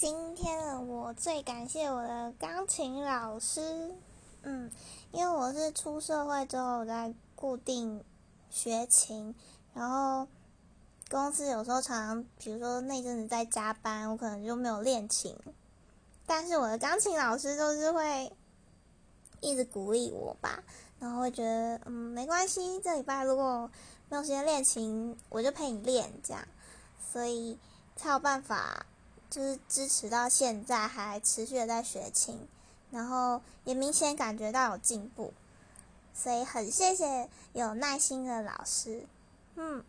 今天的我最感谢我的钢琴老师，嗯，因为我是出社会之后在固定学琴，然后公司有时候常常，比如说那阵子在加班，我可能就没有练琴，但是我的钢琴老师就是会一直鼓励我吧，然后会觉得嗯没关系，这礼拜如果没有时间练琴，我就陪你练这样，所以才有办法。就是支持到现在还持续的在学琴，然后也明显感觉到有进步，所以很谢谢有耐心的老师，嗯。